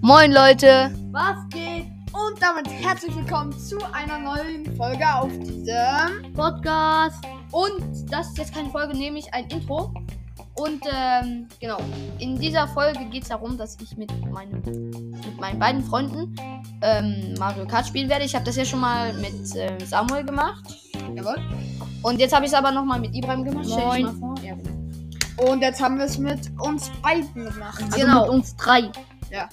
Moin Leute. Was geht? Und damit herzlich willkommen zu einer neuen Folge auf diesem. Podcast. Und das ist jetzt keine Folge, nämlich ein Intro. Und ähm, genau, in dieser Folge geht es darum, dass ich mit, meinem, mit meinen beiden Freunden ähm, Mario Kart spielen werde. Ich habe das ja schon mal mit äh, Samuel gemacht. Jawohl. Und jetzt habe ich es aber nochmal mit Ibrahim gemacht. Stell dich Moin. mal vor. Ja, genau. Und jetzt haben wir es mit uns beiden gemacht. Also Genau. mit uns drei. Ja.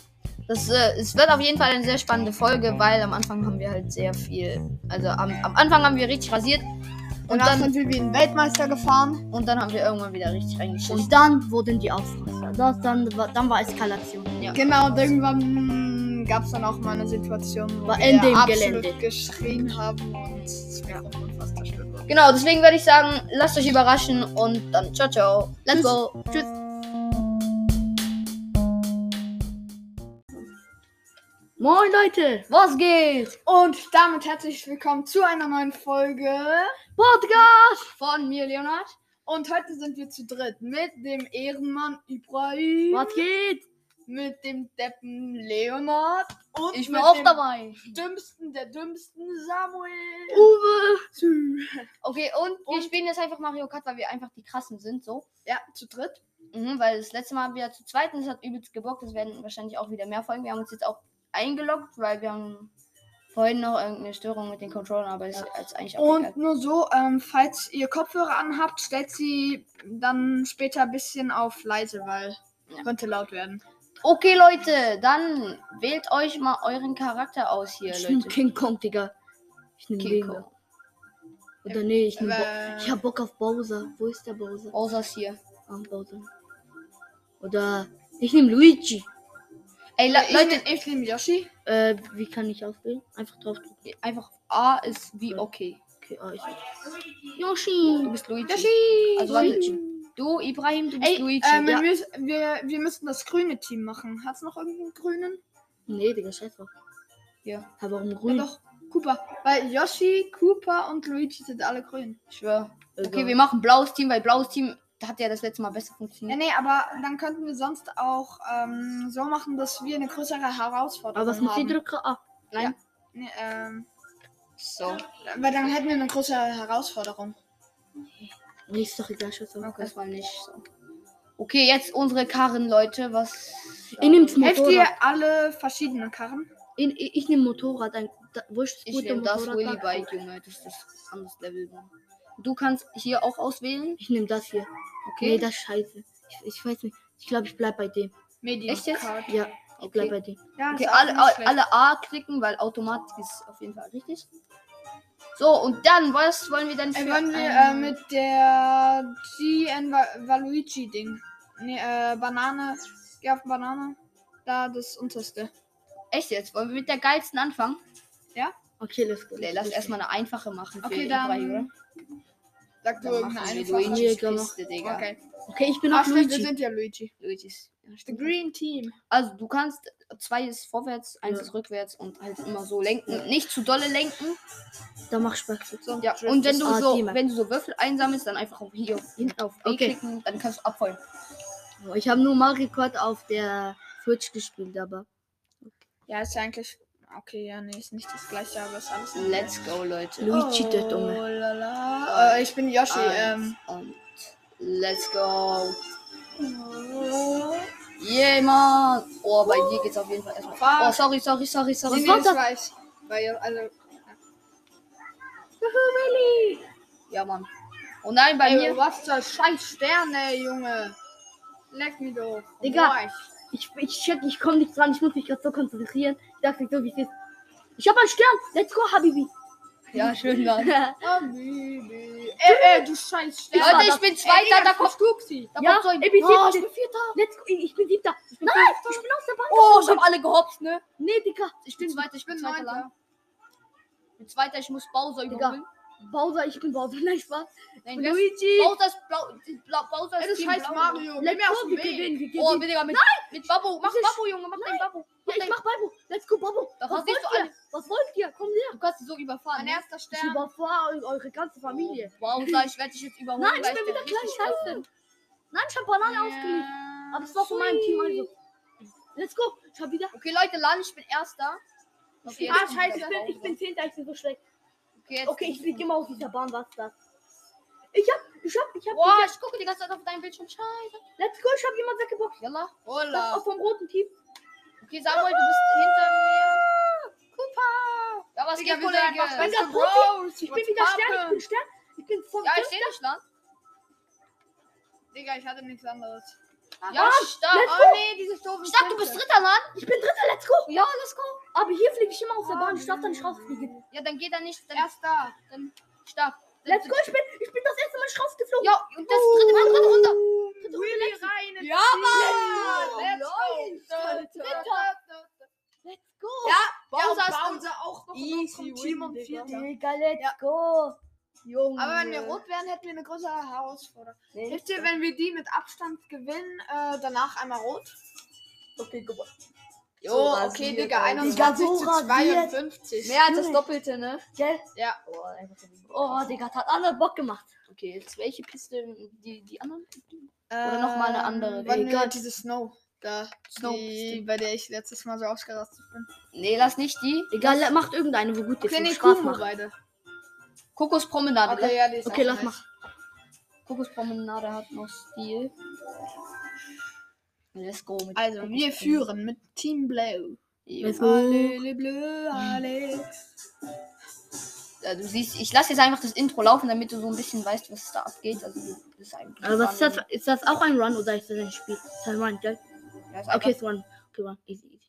Das, äh, es wird auf jeden Fall eine sehr spannende Folge, weil am Anfang haben wir halt sehr viel. Also am, am Anfang haben wir richtig rasiert. Und Und dann sind wir wie ein Weltmeister gefahren. und dann haben wir irgendwann wieder richtig reingeschissen. Und dann wurden die Ausraster. Das, dann, war- dann war Eskalation. Ja. Genau, und irgendwann gab es dann auch mal eine Situation, wo War wir absolut Gelände. geschrien haben und das Mikrofon fast zerstört. Genau, deswegen würde ich sagen, lasst euch überraschen und dann ciao, ciao. Let's Tschüss. go. Tschüss. Moin Leute. Was geht? Und damit herzlich willkommen zu einer neuen Folge. Podcast. Von mir, Leonard. Und heute sind wir zu dritt mit dem Ehrenmann Ibrahim, Was geht? Mit dem Deppen Leonard und Ich bin mit auch dem dabei. dümmsten der dümmsten Samuel. Uwe. Okay, und wir Und- spielen jetzt einfach Mario Kart, weil wir einfach die krassen sind, so. Ja, zu dritt. Mhm, weil das letzte Mal wir zu zweit und es hat übelst gebockt. Es werden wahrscheinlich auch wieder mehr Folgen. Wir haben uns jetzt auch eingeloggt, weil wir haben vorhin noch irgendeine Störung mit den Controllern, aber das ist jetzt eigentlich auch Und egal. nur so, ähm, falls ihr Kopfhörer anhabt, stellt sie dann später ein bisschen auf leise, weil Ja. könnte laut werden. Okay, Leute, dann wählt euch mal euren Charakter aus hier, Ich nehm Leute. King Kong, Digga. Ich nehm King Kong. Oder nee, ich nehm Bo Äh, Ich hab Bock auf Bowser. Wo ist der Bowser? Außer es hier. Ah, Bowser. Oder ich nehm Luigi. Ey, Le ich, Leute, ich nehme Yoshi. Äh, wie kann ich auswählen? Einfach draufdrücken. einfach A ist wie okay. Okay, ich. Du Yoshi. bist Luigi. Yoshi! Also Luigi. Du, Ibrahim, du bist Ey, Luigi. ähm, wir, ja. müssen, wir, wir müssten das grüne Team machen. Hat's noch irgendeinen grünen? Nee, Digga, scheiß drauf. ja, Aber warum Ja, grün? doch. Cooper. Weil Yoshi, Cooper und Luigi sind alle grün. ich schwör. Okay, Egal. wir machen blaues Team, weil blaues Team hat ja das letzte Mal besser Ja, funktioniert. nee, aber dann könnten wir sonst auch ähm, so machen, dass wir eine größere Herausforderung Aber was muss ich haben. drücken? Ah, Nein. Nee, ähm, So. weil dann hätten wir eine größere Herausforderung. nee, ist doch egal, scheiß drauf. Das war nicht so. Okay, jetzt unsere Karren, Leute. Was. Ich nehm's Helft ihr Motorrad. alle verschiedene Karren? Ich, ich, ich nehm Motorrad. Ein, da, wo ist das Ich gute nehme das Motorrad? Willy da? Bike, Junge. Das ist das anderes Level. Du kannst hier auch auswählen. Ich nehme das hier. Okay. Nee, das ist scheiße. Ich, ich weiß nicht. Ich glaube, ich bleib bei dem. Medium Echt jetzt? Card. Ja, ich bleib Okay. bei dem. Ja, Okay, ist auch alle, nicht schlecht. alle A klicken, weil Automatik ist auf jeden Fall richtig. So, und dann, was wollen wir dann für Äh, wollen wir äh, mit der GN Va- Valuigi Ding. Nee, äh, Banane. Geh auf Banane. Da das unterste. Echt jetzt? Wollen wir mit der geilsten anfangen? Okay, let's go. Nee, lass erstmal eine einfache machen für Okay, dann. Sag du irgendeine einfache. Digga. Okay. Okay, ich bin Ach, auf stimmt, wir Luigi. sind ja Luigi. Luigi's. Ja, The stimmt. Green Team. Also du kannst, zwei ist vorwärts, eins Ja. ist rückwärts und halt immer so lenken. Nicht zu dolle lenken. Da mach Spaß. So, Ja, und wenn du Ah, so, wenn du so Würfel einsammelst, dann einfach auf hier auf, hinten auf B Okay. klicken, dann kannst du abfeuern. Ich habe nur Mario Kart auf der Switch gespielt, aber. Ja, ist ja eigentlich. Okay, ja, nee, ist nicht das gleiche, aber ist alles. Let's go, Leute. Luigi, der oh, Dumme. lala. Äh, ich bin Yoshi. Ähm, Eins und let's go. Yeah, Mann. Oh, bei dir geht's auf jeden Fall erstmal. Oh, sorry, sorry, sorry, sorry. nee, nee, ich weiß. Weil ihr alle. Ja, Mann. Oh nein, bei Ey, mir. was für scheiß Sterne, Junge. Leck mich doch. Digga. Ich- Ich, ich check, ich komme nicht dran. Ich muss mich gerade so konzentrieren. Ich dachte so, wie es ist. Ich habe einen Stern. Let's go, Habibi. Ja, schön, Mann. Habibi. Ey, ey, du scheiß Stern. Leute, ich bin Zweiter, da kommt Stuxi. Da Ja, kommt so ein. ey, wie oh, ich bin Vierter. Let's go. Ich, ich bin siebter. Ich bin Nein, ich bin aus der Bahn. Oh, ich hab alle gehopst, ne? Nee, Digga. Ich bin Zweiter, ich bin bin Zweiter Neunter. Ich bin Zweiter, ich muss Bowser überholen. Bowser, ich bin Bowser. Nein, Spaß. Nein, Luigi. Bowser ist blau. Blau Bowser ist Team scheiß blau. Mario. Geh Let's mir aus go, wir Weg. gewinnen. Wir Oh, gewinnen. Digga, mit, mit Babbo. Mach ist- Babbo, Junge, mach Nein. den Babbo. Mach Ja, ich mach Babo. Let's go, Babo. Da Was wollt ihr? Was wollt ihr? Komm her. Du kannst sie so überfahren. Mein Ne? erster Ich Stern. überfahre eure ganze Familie. Bowser, ich werde dich jetzt überholen. Nein, ich bin der wieder gleich scheiße. Nein, ich habe Banane ausgelegt. Aber es war von meinem Team also. Let's go. Ich hab wieder. Okay, Leute, Land, ich bin Erster. Okay, ah, scheiße, ich bin, ich bin Zehnter, ich bin so schlecht. Okay, jetzt Okay, ich fliege immer auf dieser Bahn, was ist das? Ich hab, ich hab, ich hab. Boah, ich gucke die ganze Zeit auf deinen Bildschirm. Scheiße. Let's go, ich hab jemand weggeboxt. Yalla. Das Hola. auch vom roten Team. Okay, Samuel, du bist hinter mir. Cooper. Ja, was Digga, geht, Kollege? der Profi-. Ich bin wieder Stern, ich bin Stern. Ich bin von Ja, ich sehe dich, Land. Digga, ich hatte nichts anderes. Ja, stark. let's Oh nee, diese doofen Stark, du bist. Dritter, Land. Ich bin Dritter, let's go. Ja, let's go. Aber hier fliege ich immer auf der Bahn. Ich darf da nicht rausfliegen. Ja, dann geht er nicht. Dann, Erster. dann stark. Let's go, ich bin, ich bin das erste Mal nicht rausgeflogen. Ja, und das dritte Mal dritte runter. Wheelie rein. ins Ja. Mann. Let's go. Dritter. Let's go. Ja, Bowser ja, ist Bowser auch noch Easy vom Team win, und Digga. Vierter. Digga, let's go. Junge. Aber wenn wir rot wären, hätten wir eine größere Herausforderung. Nee, Hilft dir, wenn wir die mit Abstand gewinnen, äh, danach einmal rot? Okay, gewonnen. Jo, So okay, Digga, Alter. 21 Digga, zu so 52. Mehr als das. Doppelte, ne? Gell? Ja. Oh, oh Digga, das hat alle Bock gemacht. Okay, jetzt welche Piste? Die, die anderen? Oder noch mal eine andere. Ähm, Warte, Digga. diese Snow. Da, Snow. die, bei der ich letztes Mal so ausgerastet bin. Nee, lass nicht die. Egal, macht irgendeine, wo gut ist. Okay, wo nee, Spaß Kumo macht. beide. Kokospromenade. Okay, ja, Okay, lass mal. Kokospromenade hat noch Stil. Let's go. Also, wir führen mit Team Blue. Let's go. Alle, le bleu, alle. Ja, du siehst, ich lasse jetzt einfach das Intro laufen, damit du so ein bisschen weißt, was da abgeht. Also, das ist eigentlich. Aber was ist das? Ist das auch ein Run oder ist das ein Spiel? Das ist ein Run, gell? Ja, Okay, einfach- ist Run. Okay, Run. Easy, easy.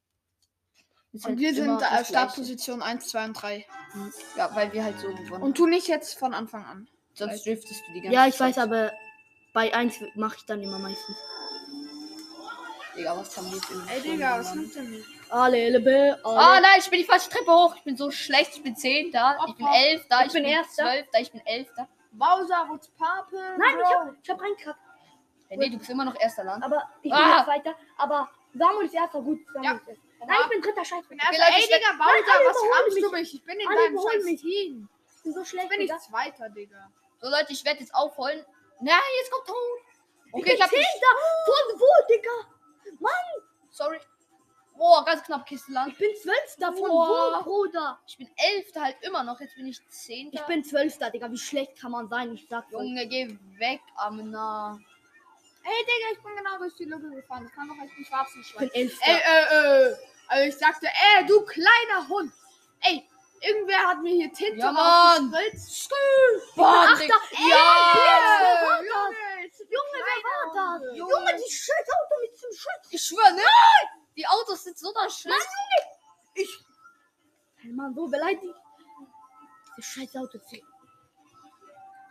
Ist Und halt wir sind das äh. Startposition 1, 2 und 3. Ja, weil wir halt so gewonnen Und tu nicht jetzt von Anfang an. Sonst driftest du die ganze Ja, ich Zeit. weiß, aber bei 1 mache ich dann immer meistens. Digga, was haben wir jetzt im Ey, Digga, was nimmt denn nicht? Alle, le, be, Ah, alle. nein, ich bin die falsche Treppe hoch. Ich bin so schlecht. Ich bin 10 da. Ich bin Opfer. 11 da. Ich bin Erster. 12 da. Ich bin 11 da. Bowser, what's poppin'? Nein, ich Bro? hab, ich hab reingekackt. Hey, nee, du bist immer noch erster Land. Aber ich bin Ah. jetzt weiter. Aber Samuel ist erster, gut. Samuel Ja. ist erster. Nein, ich bin dritter. Ich bin Ich erster. Leute, Ey, ich Digga, Nein, Bowser, alle was rammst du mich? Ich bin in Alle deinem scheiß mich. Team. bin so Ich schlecht, bin Digga. nicht Zweiter, Digga. So, Leute, ich werde jetzt aufholen. Nein, jetzt kommt Ton. Ich Okay, bin ich hab dich. Zehnter. Von wo, Digga? Mann, Sorry. Boah, ganz knapp Kiste Land. ich bin Zwölfter. Von Boah. wo, Bruder? Ich bin Elfter halt immer noch. Jetzt bin ich Zehnter. Ich bin Zwölfter, Digga. Wie schlecht kann man sein? Ich euch. Junge, geh weg, Amna. Ey, Digga, ich bin genau durch die Lücke gefahren. Das kann doch echt nicht sein. Ich bin Elfter. Ey, äh, äh. Also ich sagte, ey, du kleiner Hund. Ey, irgendwer hat mir hier Tinte Ja, Mann. Boah, Achter. Ey, Ja. das? Junge, Junge, wer war das? Junge. Junge, die scheiß Auto mit diesem Scheiß. Ich schwöre, ne? Die Autos sind so da schlecht. Hey, Mann, so beleidigt. Diese scheiß Auto. Oh,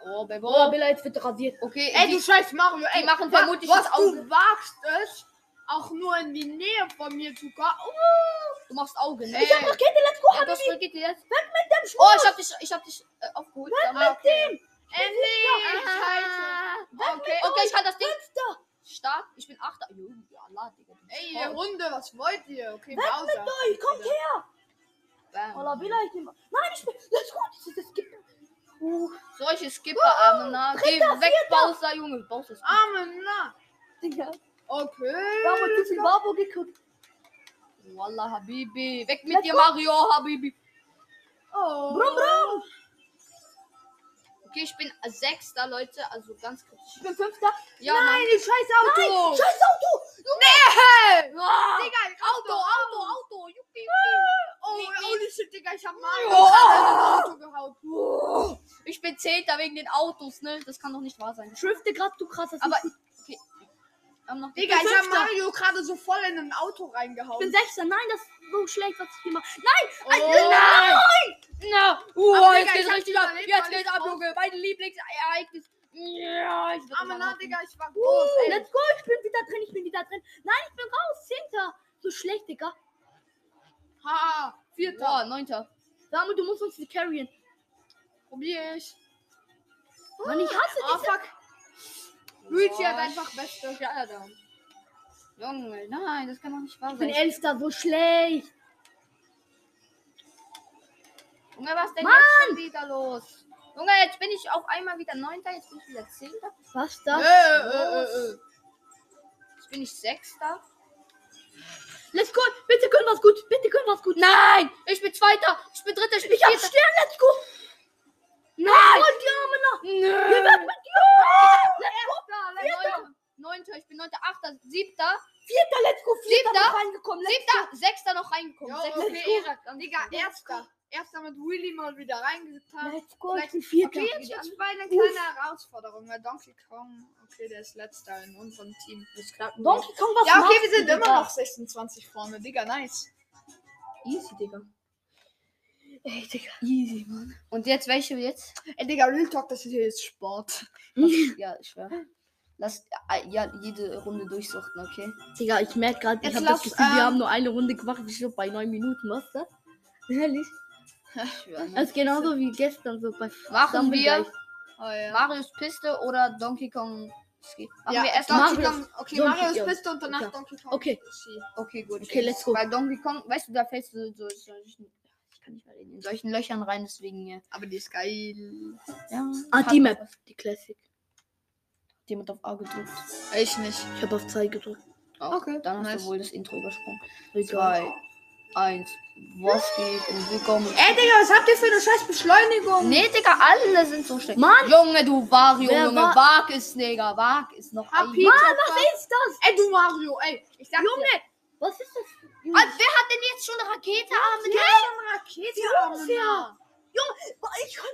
Baby. Oh, beleidigt wird rasiert. Okay, Ey, die, du scheiß Mario, ey. die machen vermutlich was das Auge. du wagst es, auch nur in die Nähe von mir zu kommen. du machst Auge, ne? Ich hab Rakete, let's go, Ja, Habibi. geht jetzt. Weg mit dem Oh, Schmutz. ich hab dich, ich hab dich äh, aufgeholt. Weg mit dem. Endlich! Scheiße. Okay, Okay, ich kann das Ding. Fenster. Stark. Ich bin Achter. Allah, Digga. Ey, ihr. Hunde, was wollt ihr? Okay, Weg Bowser. mit euch, kommt her. Bam. Allah, beleidigt ihn. Nein, ich bin, let's go. Das ist das gibt. Uh, Solche Skipper-Arme, na. Geh weg, Bowser, Junge. Bowser ist. Digga. Okay. Wir haben uns zu viel Babo geguckt. Wallah, Habibi. Weg mit Let's dir, go. Mario, Habibi. Oh. Brumm, brumm. Okay, ich bin Sechster, Leute. Also ganz kritisch. Ich bin Fünfter. Ja, Nein, Mann. die scheiß Auto. Scheiß Auto. Hey. Ah, Digga, Auto, Auto, Auto. Juppie, Oh, holy shit, Digga, ich hab Mario Oh. Auto gehauen. Ich bin Zehnter wegen den Autos, ne? Das kann doch nicht wahr sein. Drifte grad, du krasser. Aber, okay. Noch Digga, ich hab. Mario gerade so voll in ein Auto Ich reingehauen. bin Sechster. Nein, das ist so schlecht, was ich hier mache. Nein, Oh. Nein! Na, uh, Aber jetzt Digga, geht's ich richtig ab. Jetzt geht's ich ab, Junge. Mein Lieblingsereignis. Ja, ich Arme, na, Digga, ich war Uh, groß, ey. let's go, ich bin wieder drin, ich bin wieder drin. Nein, ich bin raus, Zehnter. So schlecht, Digga. Ha, vierter. Boah, neunter. Samu, du musst uns die carryen. Probier ich. Mann, ich hasse Oh, dich. fuck. Luigi hat einfach beste. Da. Junge, nein, das kann doch nicht wahr Ich bin sein. Elfter, so schlecht. Junge, was denn Mann! jetzt schon wieder los? Junge, jetzt bin ich auf einmal wieder Neunter, jetzt bin ich wieder Zehnter. Was Äh, das? äh, äh, äh. Jetzt bin ich Sechster. Let's go. Bitte gönn was gut. Bitte gönn was gut. Nein! Ich bin Zweiter! Ich bin Dritter! Ich bin Ich hab! Stern. Let's go. Nein! Und die Arme noch. Nö! Mit dir. Neunter, ich bin Neunter, Achter, Siebter, Vierter. Let's go. Vierter Siebter. noch reingekommen. Let's Siebter, Sechster noch reingekommen. Jo, Sechster. okay, Ehre. Dann- Digga, erster. Erster mit Willy mal wieder go. reingetan. Let's go. Vielleicht- Ich bin Vierter. Okay, jetzt wird's bei einer kleinen Herausforderung, weil Donkey Kong, okay, der ist letzter in unserem Team. Das klappt. Donkey Kong, was Ja, okay, wir sind immer noch 26 vorne, Digga, nice. Easy, Digga. Ey, Digga. Easy, Mann. Und jetzt welche jetzt? Ey, Digga, Real Talk, das hier ist Sport. ja, ich schwör. Lass äh, ja, jede Runde durchsuchten, okay? Digga, ich merke gerade, ich Jetzt habe das Gefühl, wir ähm, haben nur eine Runde gemacht. Ich glaube, bei neun Minuten, was das? Ehrlich? Das ist genauso wie gestern so bei Machen wir. Oh ja. Marius Piste oder Donkey Kong Ski? Machen ja, wir erst Donkey Marius. Kong, okay, Donkey Marius. Piste und danach Okay. Donkey Kong. Okay. Okay, gut. Okay, let's go. Weil Donkey Kong, weißt du, da fällst du so, so ich kann nicht mehr reden, in solchen Löchern rein, deswegen ja. Aber die ist geil. ja Ah, die Map. Die Classic. Jemand auf A gedrückt. Ich nicht. Ich habe auf 2 gedrückt. Oh, Okay, Dann hast nice. du wohl das Intro übersprungen. Egal. 2, 1. Was geht und willkommen. Ey, Digga, was habt ihr für eine scheiß Beschleunigung? Nee, Digga, alle sind so schlecht. Mann! Junge, du Vario, Wer Junge, war- wag es, Digga, wag es noch Ah. Peach, Mann, was was ist das? Ey, du Mario, ey. Ich sag Junge! dir. Was ist das? Ah, wer hat denn jetzt schon eine Rakete am Ja, schon Rakete. Jungs, ja. Junge, ich kann.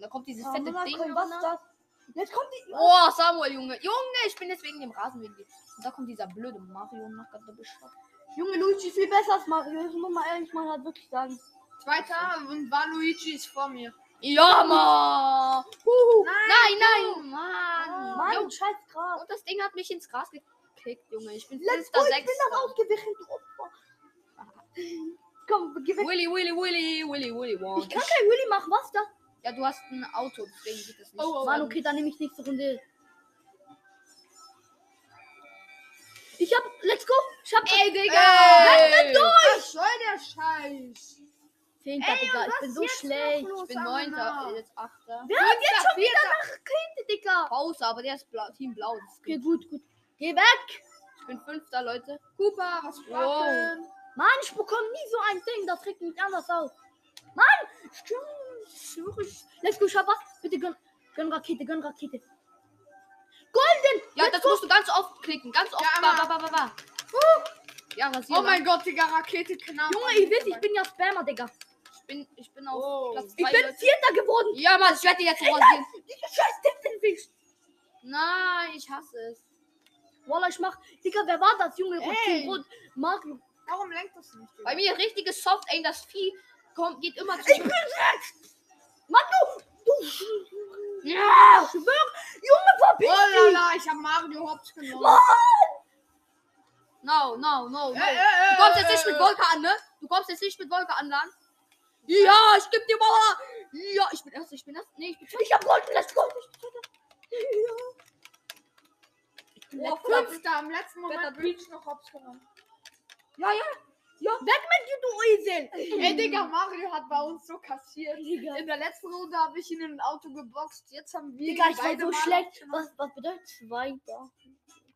Da kommt dieses Oh, fette Mama, Ding. komm, was ist runter. das? Jetzt kommt die. Oh, Samuel, Junge. Junge, ich bin jetzt wegen dem Rasenmäher. Und da kommt dieser blöde Mario nach der Beschreibung. Junge, Luigi viel besser als Mario. Das muss man ehrlich mal halt wirklich sagen. Zweiter und Waluigi ist vor mir. Ja, Mann. Nein, Nein, nein, Mann. Mann, Junge, scheiß Gras. Und das Ding hat mich ins Gras gekickt, Junge. Ich bin Let's fünfter, go, ich bin ausgewichen, du Opfer. Komm, geh weg. Willy, Willy, Willy, Willy, Willy, wow. Ich kann kein Willy machen, was das? Ja, du hast ein Auto, deswegen geht das nicht. Oh, oh, Mann, okay, dann nehme ich nächste Runde. Ich hab, let's go. Ich hab Ey, Digga. Ey! Was soll der Scheiß? Zehnter, Ey, Digga. Ich bin so schlecht. noch? Ich bin neunter, jetzt achter. Wer hat jetzt schon wieder nach Rakete, Digga? Pause, aber der ist blau, Team Blau. Okay, gut, gut. Geh weg. Ich bin fünfter, Leute. Cooper, was Wow. Mann, ich bekomme nie so ein Ding. Das regt mich anders auf. Mann, stimmt. schwöre ich. Let's go, ich hab was. Bitte gönn, gönn Rakete, gönn Rakete. Golden. Ja, Let's das go. musst du ganz oft klicken. Ganz oft. Ja, ba, ba, ba, ba, ba. Ja, rasier Oh mein Gott, Digga, Rakete knapp. Junge, ihr wisst, ich bin ja Spammer, Digga. Ich bin, ich bin auf Oh. Platz Ich 2. bin Vierter geworden. Ja, Mann, ich werde jetzt rasieren. Dieser scheiß Tintenfisch. Nein, ich hasse es. Wallah, ich mach. Digga, wer war das, Junge? Rot. Mario. Warum lenkt das nicht? Digga? Bei mir richtiges Soft Aim, das Vieh kommt, geht immer zu. Ich bin rechts. Mann, du. Du. Ja! Schwör. Junge, verpiss Oh dich. lala, ich hab Mario Hops genommen. Mann. No, no, no, no. Äh, äh, Du kommst jetzt nicht mit Wolke an, ne? Du kommst jetzt nicht mit Wolke an, dann. Ja, ich geb dir mal. Ja, ich bin erst, ich bin erst. Nee, ich bin Ich hab Golden, let's go. Oh, Fünfter, am letzten Moment Breach noch Hops genommen. Ja, ja. Ja, weg mit dir, du Esel. Ey, Digga, Mario hat bei uns so kassiert. Digga. In der letzten Runde habe ich ihn in ein Auto geboxt. Jetzt haben wir Digga, ich war so schlecht. Was, was bedeutet Zweiter?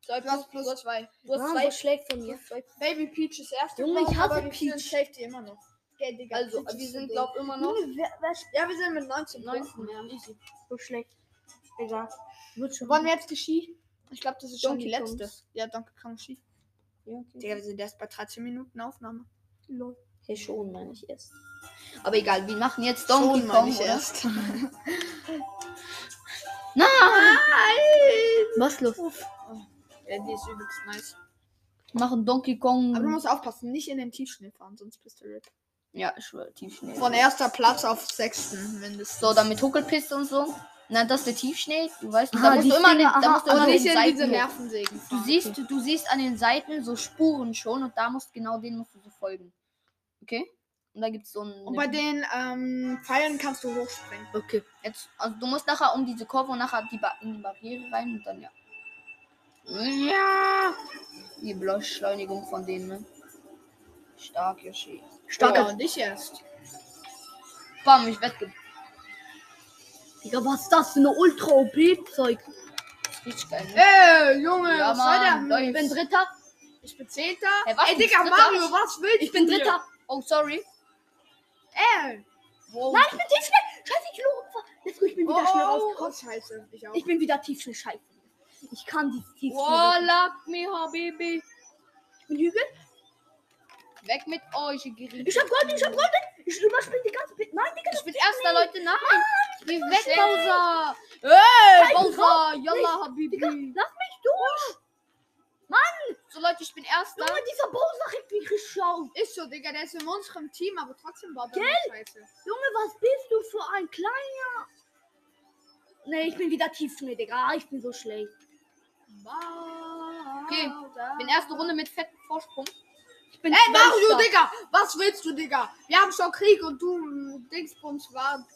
Zwei Du hast plus zwei. Du hast Ah, zwei. so schlecht von mir. Baby Peach ist erste. Junge, ich hasse Peach. Safety immer noch. Okay, Digga, Also, Peach wir sind, glaub immer noch. Junge, wer, wer Ja, wir sind mit 19. 19, ja. Easy. so schlecht? Egal. Wird schon. Wollen wir jetzt Ski? Ich glaube, das ist schon Donkey die letzte. Kongs. Ja, Donkey Kong Ski. Ja, okay. Digga, wir sind erst bei 13 Minuten Aufnahme. Lol. Hey, schon, meine ich erst. Aber egal, wir machen jetzt Donkey Schon, Kong, meine ich oder? erst. Nein! Was los? Ja, die ist übelst nice. Wir machen Donkey Kong. Aber du musst aufpassen, nicht in den Tiefschnee fahren, sonst bist du RIP. ja, ich schwör, Tiefschnee. Von erster Platz auf sechsten mindestens. So, dann mit Huckelpiste und so. Na, das ist der Tiefschnee. Du weißt, Aha, da musst du immer, den, Finger, da aha, musst du immer an nicht den Seiten. Nervensägen Du fahren. siehst, du siehst an den Seiten so Spuren schon und da musst genau denen musst du so folgen. Okay? Und da gibt's so ein. Und bei den ähm, Pfeilen kannst du hochspringen. Okay. Jetzt, also du musst nachher um diese Kurve und nachher die ba in die Barriere rein und dann ja. Ja! Die Beschleunigung von denen, ne? Stark, Yoshi. Stark. Ja, und ich erst. Bam, ich wette. Digga, was ist das für eine Ultra-OP-Zeug? Richtig geil. Ne? Ey, Junge, Ja, was soll der? Mann, Mist? Ich bin Dritter. Ich bin Zehnter. Hey, was, Ey, du Digga, Mario, Dritter? was willst Ich bin du hier? Dritter. Oh, sorry. Ey. Wow. Nein, ich bin tief schnell. Scheiße, ich lobe. Let's go, ich bin wieder schnell Oh, rausgekommen. oh, scheiße. Ich auch. Ich bin wieder tief schnell. Scheiße. Ich kann dieses tief schnell. lag mir, Habibi. Ich bin Hügel. Weg mit euch, ihr Gericht. Ich hab Gold, ich hab Gold. Ich überspringe die ganze Pit. Nein, Digga, Ich bin erster, Leute. Nein. Geh weg. Bowser. Hey, Bowser. Yalla, Habibi. lass mich durch. So, Leute, ich bin erster. Junge, dieser Bowser regt mich auf. Ist so, Digga, der ist in unserem Team, aber trotzdem er Gell? nur Scheiße. Junge, was bist du für ein kleiner? Nee, ich bin wieder tief schnell, Digga. Ah, Ich bin so schlecht. Okay, Ich bin erste Runde mit fettem Vorsprung. Ich bin Ey, Mario. Digga, was willst du, Digga? Wir haben schon Krieg und du, Dingsbums, war.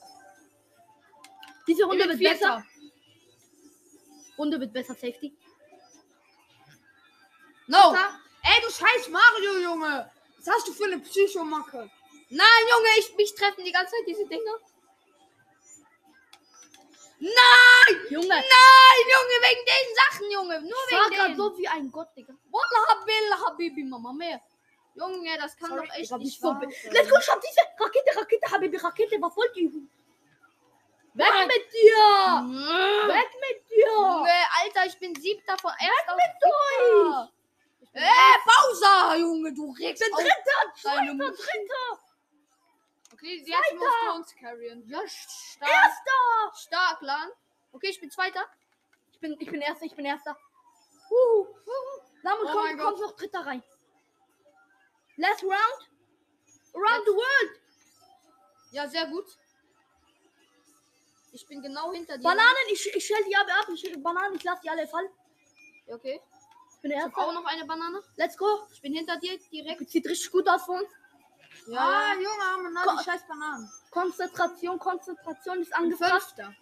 Diese Runde bin wird besser. Runde wird besser, Safety. No. Ey, du scheiß Mario, Junge. Was hast du für eine Psychomacke? Nein, Junge, ich mich treffen die ganze Zeit diese Dinger. Junge, Nein, Junge, wegen den Sachen, Junge. Nur ich war wegen grad denen. so wie ein Gott, Digga. Wallah, Habil, Habibi, Mama, mehr. Junge, das kann Sorry, doch echt nicht wahr sein. Let's go, ich hab diese Rakete, Rakete, Habibi, Rakete. Was wollt ihr? Weg mit dir! Junge, Weg mit dir! Alter, ich bin siebter von erst auf euch! siebter. Äh, Bowser, Junge, du regst Ich bin Dritter, Zweiter. Dritter, Okay, jetzt musst du uns carryen. Ja, stark, Erster! stark, Lan. Okay, ich bin zweiter. Ich bin, ich bin Erster, ich bin Erster. Uh, Samuel, Oh komm, kommst noch Dritter rein. Last round. Around the world. Ja, sehr gut. Ich bin genau hinter dir. Bananen, ich, ich stell die alle ab. Ich, Bananen, ich lass die alle fallen. Ja, Okay. Ich bin Ich hab auch noch eine Banane. Let's go. Ich bin hinter dir direkt. Sieht richtig gut aus für uns. Ah, Junge, haben wir die scheiß Bananen. Konzentration, Konzentration ist angefasst. Fünfter.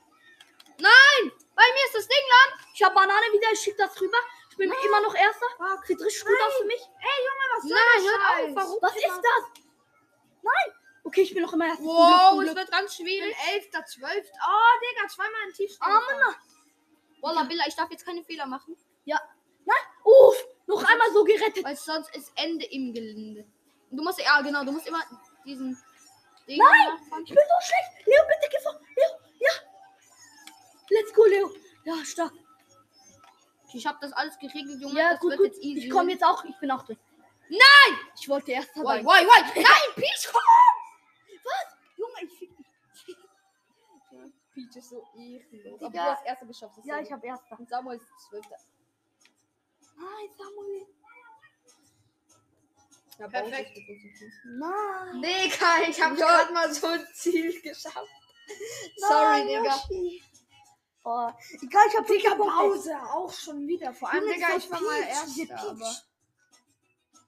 Bei mir ist das Ding, Lan. Ich habe Banane wieder, ich schick das rüber. Ich bin immer noch Erster. Fuck. Sieht richtig gut aus für mich. Was soll Nein, der hört auf, Scheiß? warum? Was ist das? Nein. Okay, ich bin noch immer Erster. Wow, es wird ganz schwierig. elfter, zwölfter. Oh, Digga, zweimal in Tiefstand. Ah, Mann. Wallah, Billa, ich darf jetzt keine Fehler machen. Uff, noch einmal so gerettet. Weil sonst ist Ende im Gelände. Du musst, ja genau, du musst immer diesen Ding Nein! nachfahren. Ich bin so schlecht. Leo, bitte geh vor. Leo, ja. Let's go, Leo. Ja, stark. Ich habe das alles geregelt, Junge. Ja, das gut, wird gut. jetzt easy. Ich komme jetzt auch. Ich bin auch drin. Nein! Ich wollte erster Why, sein. why, why? Nein, Peach, komm! Junge, ich fick dich. Peach ist so ehrenlos. Digga. Aber du hast erste geschafft. das ist Ja, so ich gut. habe erster. Und Samuel ist zwölfter. Nein, Samuel. Ja, Perfekt. Bowser ist gut. Nein. Digga, ich hab Ja. gerade mal so ein Ziel geschafft. Sorry, Nein, Digga. Yoshi. Oh, egal, ich hab Digga. Pause, auch schon wieder. Vor allem, Junge, Digga, ich war mal Peach, erster, Peach. aber...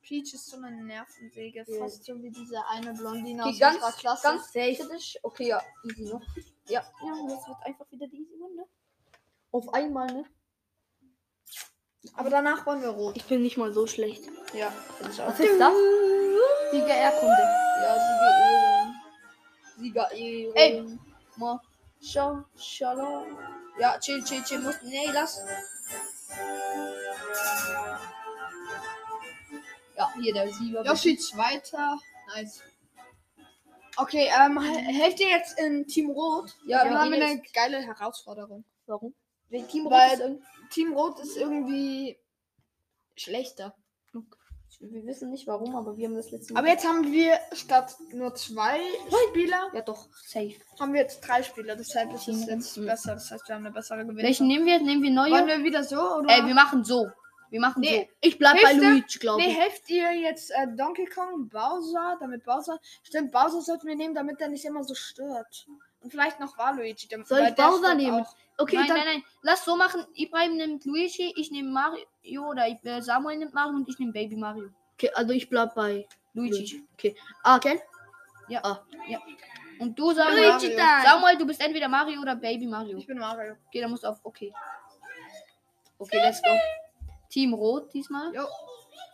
Peach ist so eine Nervensäge. Fast so wie diese eine Blondine Okay, aus ganz, unserer Klasse. ganz kritisch. Okay, ja, easy noch. Ja, ja, das wird einfach wieder die easy Runde. Auf einmal, ne? aber danach wollen wir rot. Ich bin nicht mal so schlecht. Ja, finde ich auch. Was ist das? Sieger Erkunde. Ja, Sieger Ehren. Sieger Ehren. Ey. Ma. Scha, Shalom. Ja, chill, chill, chill. Muss, nee, lass. Ja, hier der Sieger. Yoshi zweiter. Nice. Okay, ähm, he- helft ihr jetzt in Team Rot? Ja, wir haben eine geile Herausforderung. Warum? Wegen Team Weil- Rot ist irgend- Team Rot ist irgendwie schlechter. Wir wissen nicht warum, aber wir haben das letzte Mal. Aber jetzt haben wir statt nur zwei Spieler, Ja, doch, safe. haben wir jetzt drei Spieler. Deshalb ist es jetzt besser. Das heißt, wir haben eine bessere Gewinne. Welchen nehmen wir? Nehmen wir neue? Wollen wir wieder so? Oder? Ey, wir machen so. Wir machen Nee, Ich bleib bei? Luigi, glaube Nee, ich. helft ihr jetzt äh, Donkey Kong, Bowser, damit Bowser. Stimmt, Bowser sollten wir nehmen, damit er nicht immer so stört. Und vielleicht noch Waluigi. damit- Soll ich Bowser nehmen? auch. Okay, nein, dann. nein, nein. Lass so machen. Ibrahim nimmt Luigi, ich nehme Mario oder äh, Samuel nimmt Mario und ich nehme Baby Mario. Okay, also ich bleib bei Luigi. Luigi. Okay. Ah, Ken? Ja. Ah. Und du Samuel. Luigi dann. Samuel, du bist entweder Mario oder Baby Mario. Ich bin Mario. Okay, dann musst du auf okay. Okay, let's go. Team Rot diesmal. Jo.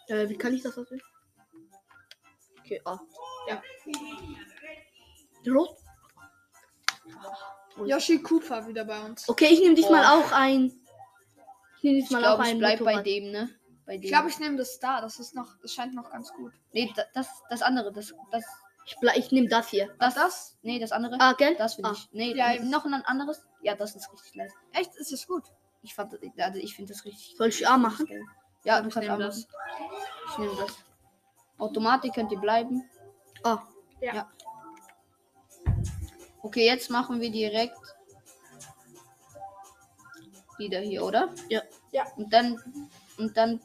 Äh, wie kann ich das auswählen? Okay, ah. Ja. Rot? Yoshi Cooper wieder bei uns. Okay, ich nehme diesmal Boah. auch ein. Ich nehme Ich diesmal auch glaube, ich ein. bleib bei dem, ne? Bei dem. Ich glaube, ich nehme das Star. Das ist noch, das scheint noch ganz gut. Nee, da- das, das andere, das, das, Ich, ich nehme das hier. das, das? Nee, das andere. Ah, gell? Das will ah. ich. Nee, Ja, noch ein anderes. Ja, das ist richtig leise. Echt? Ist es gut? Ich fand, also ich finde das richtig. Soll ich A machen? geil. Ja, du Ich kannst das. das. Ich nehme das. Automatik könnt ihr bleiben. Ah. Ja. Okay, jetzt machen wir direkt wieder hier, oder? Ja. Ja. Und dann und dann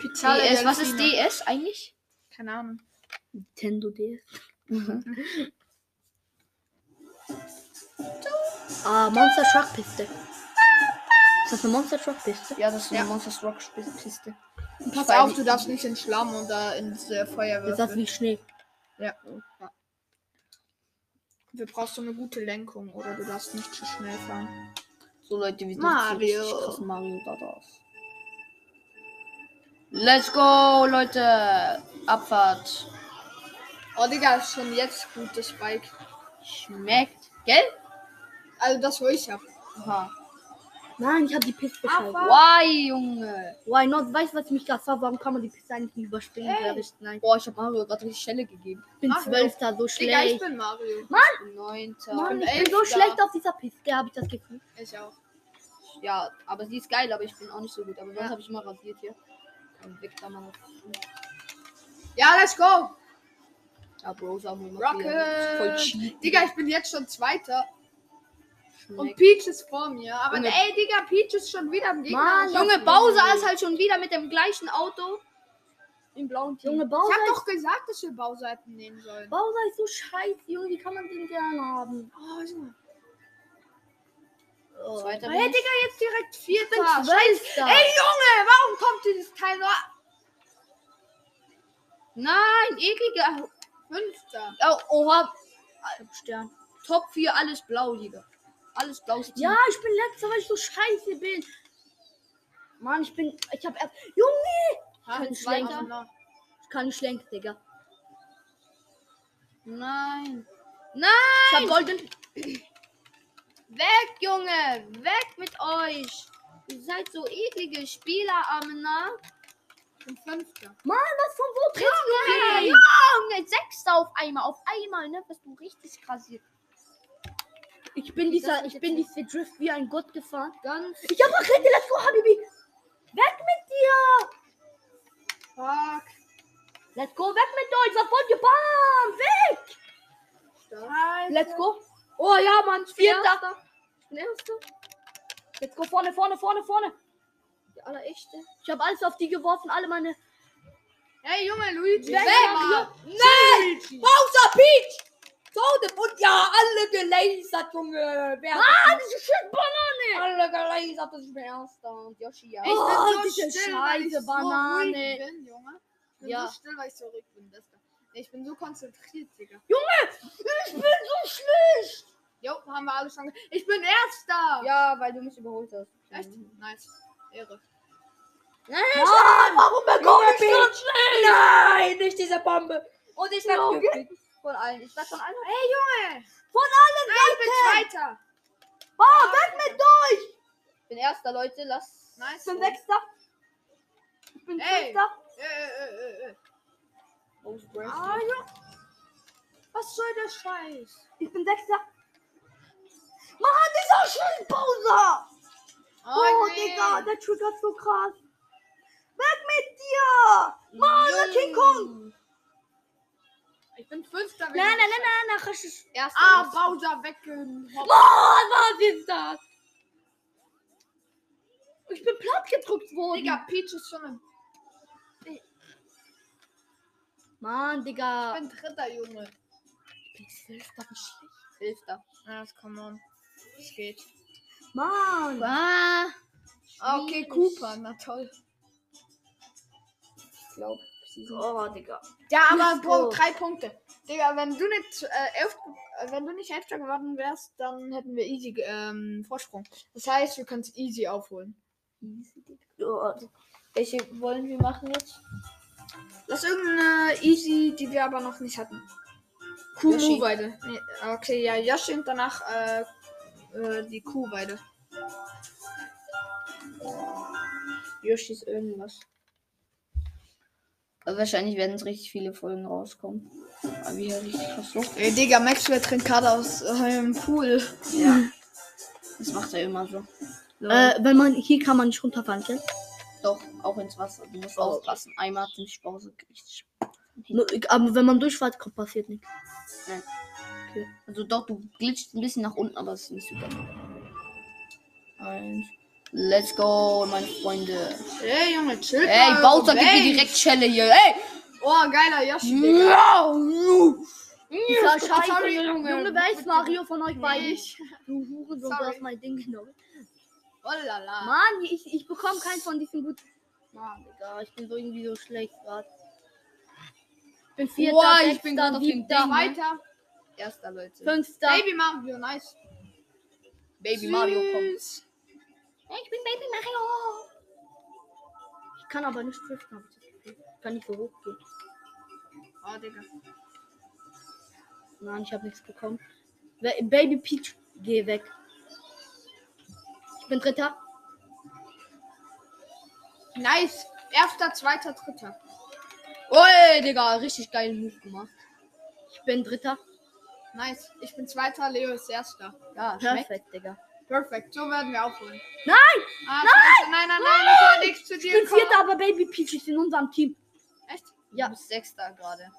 Pizza. DS. Was ist DS eigentlich? Keine Ahnung. Nintendo DS. Ah, Monster Truck Piste. Ist das eine Monster Truck Piste? Ja, das ist eine Ja. Monsters Rock Piste. Pass Weil auf, du darfst nicht in Schlamm oder ins äh, Feuer Ist das werfen. wie Schnee? Ja. Du brauchst so eine gute Lenkung oder du darfst nicht zu schnell fahren. So Leute, wie Mario. krass Mario da aus. Let's go, Leute. Abfahrt. Oh, Digga, ist schon jetzt gut, das Bike. Schmeckt. Gell? Also das, wo ich hab. Aha. Nein, ich habe die Piste beschaltet. Why, Junge? Why not? Weißt du, was ich mich gerade frage? Warum kann man die Piste eigentlich nicht überspringen? Ey. Wäre ich- Nein. Boah, ich hab Mario gerade richtig Schelle gegeben. Ich bin. Zwölfter, so Digga, ich schlecht. bin Mario. Neunter. Mann, bin ich bin so schlecht auf dieser Piste, habe ich das Gefühl. Ich auch. Ja, aber sie ist geil, aber ich bin auch nicht so gut. Aber sonst Ja. habe ich mal rasiert hier. Und weg da mal. Ja, let's go. Ja, Bro, sag mal. Rocket. Voll. Digga, ich bin jetzt schon Zweiter. Und Schmeckt. Peach ist vor mir. Aber Junge. ey, Digga, Peach ist schon wieder im Gegner. Mann, Junge, Bowser ist halt schon wieder mit dem gleichen Auto. Im blauen Team. Junge, Ich Bowser, hab ist, doch gesagt, dass wir Bowser hätten nehmen sollen. Bowser ist so scheiße, Junge. Wie kann man den gerne haben? Oh, Junge. Oh. Zweiter Hey, ich. Digga, jetzt direkt Ich Vierter. Zwölfter. Ey, Junge, warum kommt dieses Teil nur Nein, ekliger. Fünfter? Oh, oha. Ich hab Stern. Top 4, alles blau, Digga. Alles blaues Team. Ja, ich bin letzter, weil ich so scheiße bin. Mann, ich bin. Ich hab erst. Junge! Ha, Kein Zweiter. Schlenker. Ich kann nicht lenken, Digga. Nein. Ich hab Golden. Weg, Junge. Weg mit euch. Ihr seid so eklige Spieler, Amina. Und Fünfter. Mann, was von wo triffst du? Junge, Sechster auf einmal. Auf einmal, ne? Bist du richtig rasiert. Ich bin dieser, ich bin diese Drift wie ein Gott gefahren. Ganz. Ich hab Rakete, let's go, Habibi! Weg mit dir! Fuck. Let's go, weg mit euch! Wollt ihr? Bam! Weg! Scheiße. Let's go! Oh ja, Mann, Vierter! Erster. Let's go, vorne, vorne, vorne, vorne! Die allerechte. Ich habe alles auf die geworfen, alle meine. Hey, Junge, Luigi. Weg, Mario. Nein! Bowser Peach! Totem und ja, alle gelasert, Junge! Wer Ah, diese shit Banane. alle gelasert? Das ist der Erste. Und Yoshi ja. Ich bin Oh, so diese scheiße so Banane. ruhig bin, Junge. Ich bin Ja. so still, weil ich so ruhig bin. Das da. Ich bin so konzentriert, Digga. Ich bin so schlecht! Jo, haben wir alle schon. Ich bin Erster. Ja, weil du mich überholt hast. Echt? Nice. Ehre. Mann, warum bekomme ich so schnell? Nein, nicht diese Bombe! Und ich sag wirklich. Von allen. Ich sag von allen. Hey, Junge. Von allen Nein, ich bin Zweiter. Oh, weg mit euch! Ich bin Erster, Leute. Lass. Nice. Ich bin Sechster. Ich bin Ey. Fünfter. Äh, äh, äh, äh. Ah, ja. Was soll der Scheiß? Ich bin Sechster. Mann, dieser scheiß Bowser! Oh, nee. Digga, der triggert so krass. Weg mit dir! Mann, King Kong! Ich bin Fünfter. Nein, nein, nein, nein, nachher ist es. Erster. Ah, Los. Bowser weggehoppt. Mann, was ist das? Ich bin platt gedrückt worden. Digga, Peach ist schon ein. Mann, Digga. Ich bin Dritter, Junge. Ich bin Zwölfter, wie schlecht. Elfter. Ja, das come on. Es geht. Mann. Ah. Ah, okay. Cooper, na toll. Ich glaub. Oh, Digga. Ja, aber go. drei Punkte. Digga, wenn du nicht äh, elf, äh, wenn du nicht Elfter geworden wärst, dann hätten wir easy ähm, Vorsprung. Das heißt, wir können es easy aufholen. Oh, Welche wollen wir machen jetzt? Lass irgendeine easy, die wir aber noch nicht hatten. Yoshi. Kuhweide. Nee, okay, ja, Yoshi und danach äh, äh, die Kuhweide. Yoshis irgendwas. Aber wahrscheinlich werden es richtig viele Folgen rauskommen. Aber wie ich versucht? Ey, Digga, Maxwell trinkt gerade aus äh, im Pool. Ja. Das macht er immer so. Äh, wenn man, hier kann man nicht runterfallen, gell? Doch, auch ins Wasser. Du musst Oh. aufpassen. Einmal hat mich Pause richtig. Aber wenn man durchfährt, kommt- passiert nichts. Also doch, du glitscht ein bisschen nach unten, aber es ist nicht super. Eins. Let's go, meine Freunde. Ey, Junge, chill. Ey, Bowser gibt mir direkt Schelle hier. Ey! Oh, geiler Yoshi, Digga. Dieser Scheiße, sorry, Junge. Junge. Wer ist Mario von euch beiden? Du Hurensohn, du hast mein Ding genommen. Oh la la. Mann, ich, ich bekomme keinen von diesen guten. Mann, Digga, ich bin so irgendwie so schlecht gerade. Ich bin vierter, Boah, ich bin grad auf dem Ding, ne? Weiter. Erster, Leute. fünfter. Baby Mario, nice. Baby Mario kommt. Ich bin Baby Mario. Ich kann aber nicht driften, hab ich. Ich kann nicht so hoch gehen. Oh, Digga. Nein, ich habe nichts bekommen. Baby Peach, geh weg. Ich bin dritter. Nice. Erster, zweiter, dritter. Oi, Digga, richtig geilen Move gemacht. Ich bin dritter. Nice. Ich bin zweiter, Leo ist erster. Ja, schmeckt. Perfekt, Digga. Perfekt. So werden wir aufholen. Nein! Ah, nein! Nein, nein, nein, ich hör nichts zu Ich dir. bin vierter, aber Baby Peach ist in unserem Team. Echt? Ja. Du bist Sechster gerade.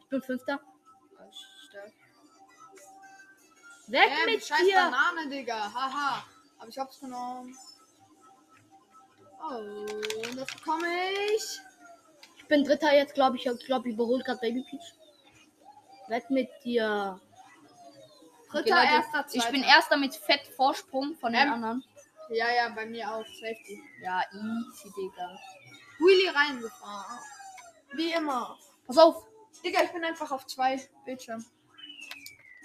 Ich bin fünfter. Weg Ähm, mit scheiß dir! Banane, Digga. Haha. Aber ich hab's genommen. Oh, und das bekomme ich. Ich bin dritter jetzt, glaube ich. Ich glaube, ich überhole gerade Baby Peach. Weg mit dir. Dritter, Okay, Leute, erster, zweiter. Ich bin Erster mit Fett Vorsprung von den Ähm. anderen. Ja, ja, bei mir auch. Safety. Ja, easy, Digga. Wheelie reingefahren. Wie immer. Pass auf. Digga, ich bin einfach auf zwei Bildschirmen.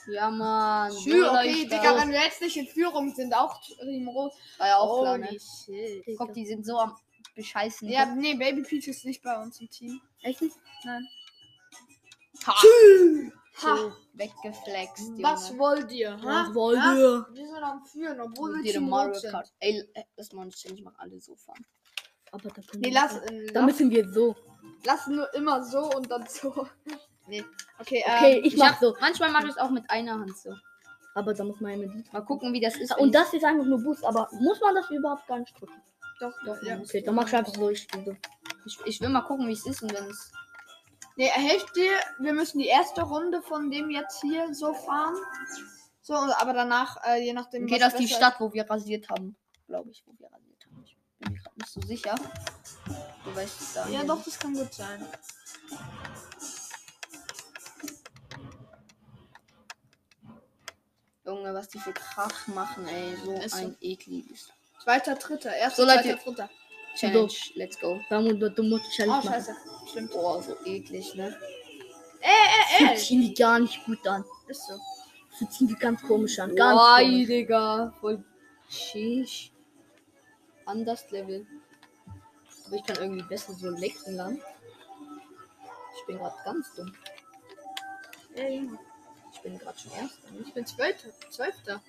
Ja, Mann. Schü, okay, Digga, wenn wir jetzt nicht in Führung sind, auch Team Rot. War ja auch klar, ne? shit. Guck, die sind so am bescheißen. Ja, nee, Baby Peach ist nicht bei uns im Team. Echt nicht? Nein. ha, Ha, so weggeflext, Junge. was wollt ihr? Was ha? wollt Ha? ihr? Wir sind am Führen, obwohl Und wir Team Mario sind. Kart. Ey, äh, das Monster, ich mach alle so fahren. Aber da können Nee, wir lass, nicht. äh, Da müssen wir so. lass nur immer so und dann so. Nee. Okay, Okay, ähm, ich Ich mach hab, so. Manchmal mache ich es auch mit einer Hand so. Aber da muss man ja mit. Mal gucken, wie das ist. wenn Und ich- das ist einfach nur Boost. Aber muss man das überhaupt gar nicht drücken? doch, doch, ja. Okay, dann mach ich einfach so. Ich spiele so. Ich, ich will mal gucken, wie es ist und wenn es. Nee, helft dir, wir müssen die erste Runde von dem jetzt hier so fahren. So, aber danach, äh, je nachdem. Okay, was das ist die Stadt, wo wir rasiert haben. Glaube ich, wo wir rasiert haben. Ich bin mir gerade nicht so sicher. Du weißt es da. Ja, doch, das kann gut sein. Junge, was die für Krach machen, ey. So Ist so. ein ekliges. Zweiter, dritter. Erster, So, zweiter, dritter. Challenge, let's go. Da musst du, du musst Challenge Oh, machen. scheiße. Stimmt. Boah, so eklig, ne? Ey, Fühlt ey, sich irgendwie gar nicht gut an. Ist so. Fühlt sich irgendwie ganz komisch an. Ganz Boah, komisch. Digga. Voll schisch. Anders Level. Aber ich kann irgendwie besser so lecken lernen. Ich bin gerade ganz dumm. Ey. Ich bin gerade schon Erster. Ich bin Zwölfter. Zwölfter.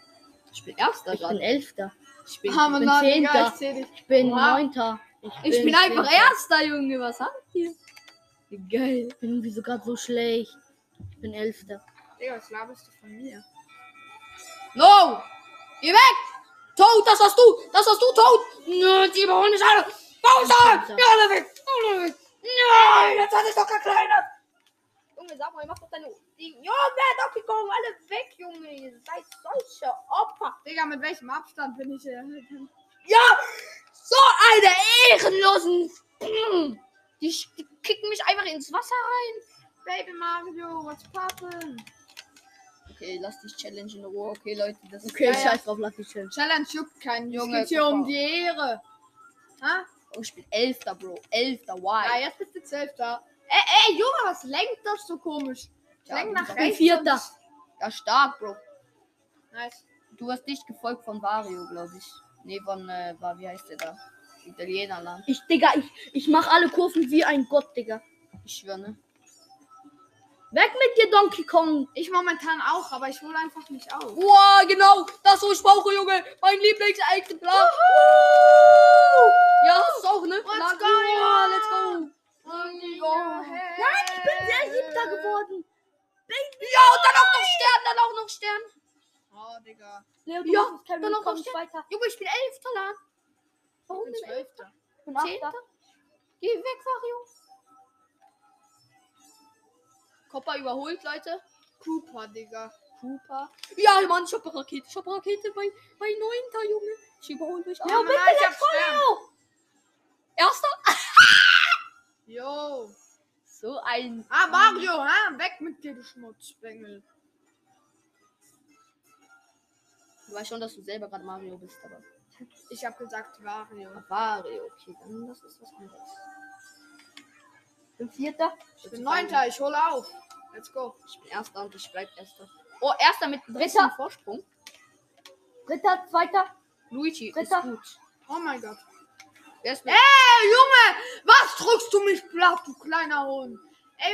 Ich bin Erster Ich bin gerade. Elfter. Ich bin, Ah, bin Zehnter. Digga, ich. Ich bin Oha. Neunter. ich bin einfach Zehnter. Erster, Junge. Was habt ihr? Wie geil. Ich bin irgendwie so gerade so schlecht. Ich bin Elfter. Digga, was laberst du von mir? No! Geh weg! Toad, das hast du! Das hast du, Toad! Nö, die überholen mich alle! Bowser! Ja, alle weg! Alle weg! Nein, jetzt hat es doch verkleinert! Junge, sag mal, mach doch deine Ding. Junge, Donkey Kong, alle weg, Junge! Ihr seid! Digga, mit welchem Abstand bin ich hier? Ja! So eine ehrenlosen... Die, die kicken mich einfach ins Wasser rein. Baby Mario, what's poppin'? Okay, lass dich Challenge in Ruhe. Okay, Leute, das ist Okay, Ja, ja. scheiß drauf, lass mich chillen. Challenge juckt keinen. Es Junge, geht hier um die Ehre. Ha? Oh, ich bin Elfter, Bro. Elfter, Ja, why? jetzt bist du Zwölfter. Ey, ey, Junge, was lenkt das so komisch? Ja, Lenk nach ich bin rechts. Vierter. Ja, stark, Bro. Nice. Du hast dich gefolgt von Vario, glaube ich. Nee, von, äh, war, wie heißt der da? Italienerland. Ich, Digga, ich, ich mach alle Kurven wie ein Gott, Digga. Ich schwöre, ne? Weg mit dir, Donkey Kong. Ich momentan auch, aber ich hole einfach nicht auf. Boah, genau. Das, was ich brauche, Junge. Mein Lieblingsexemplar. Ja, hast du auch, ne? Let's Na, go, ja, ja. let's go. Nein, ich bin sehr siebter geworden. Ja, und dann auch noch Stern, dann auch noch Stern. Oh, Digga. Leo, du Ja, musst noch komm nicht weiter. Junge, ich bin Elfter, Lan. Warum Ich bin denn Elfter? Ich bin Zehnter? Achter. Geh weg, Vario. Copper überholt, Leute. Cooper, Digga. Cooper. Ja, Mann, ich hab eine Rakete. Ich hab eine Rakete bei, bei Neunter, Junge. Ich überhole mich auch. Leo, bitte, ich hab. Leo. Erster. Yo. So ein. Ah, Mario, hä? Weg mit dir, du Schmutzbengel. Du weißt schon, dass du selber gerade Mario bist, aber. Ich hab gesagt Mario. Mario, okay, dann das ist was anderes. Ich bin Vierter. Ich bin Neunter, ich hole auf. Let's go. Ich bin Erster und ich bleib Erster. Oh, Erster mit Dritter. Vorsprung. Dritter, zweiter. Luigi Dritter. ist gut. Oh mein Gott. Ey, Junge! Was drückst du mich platt, du kleiner Hund?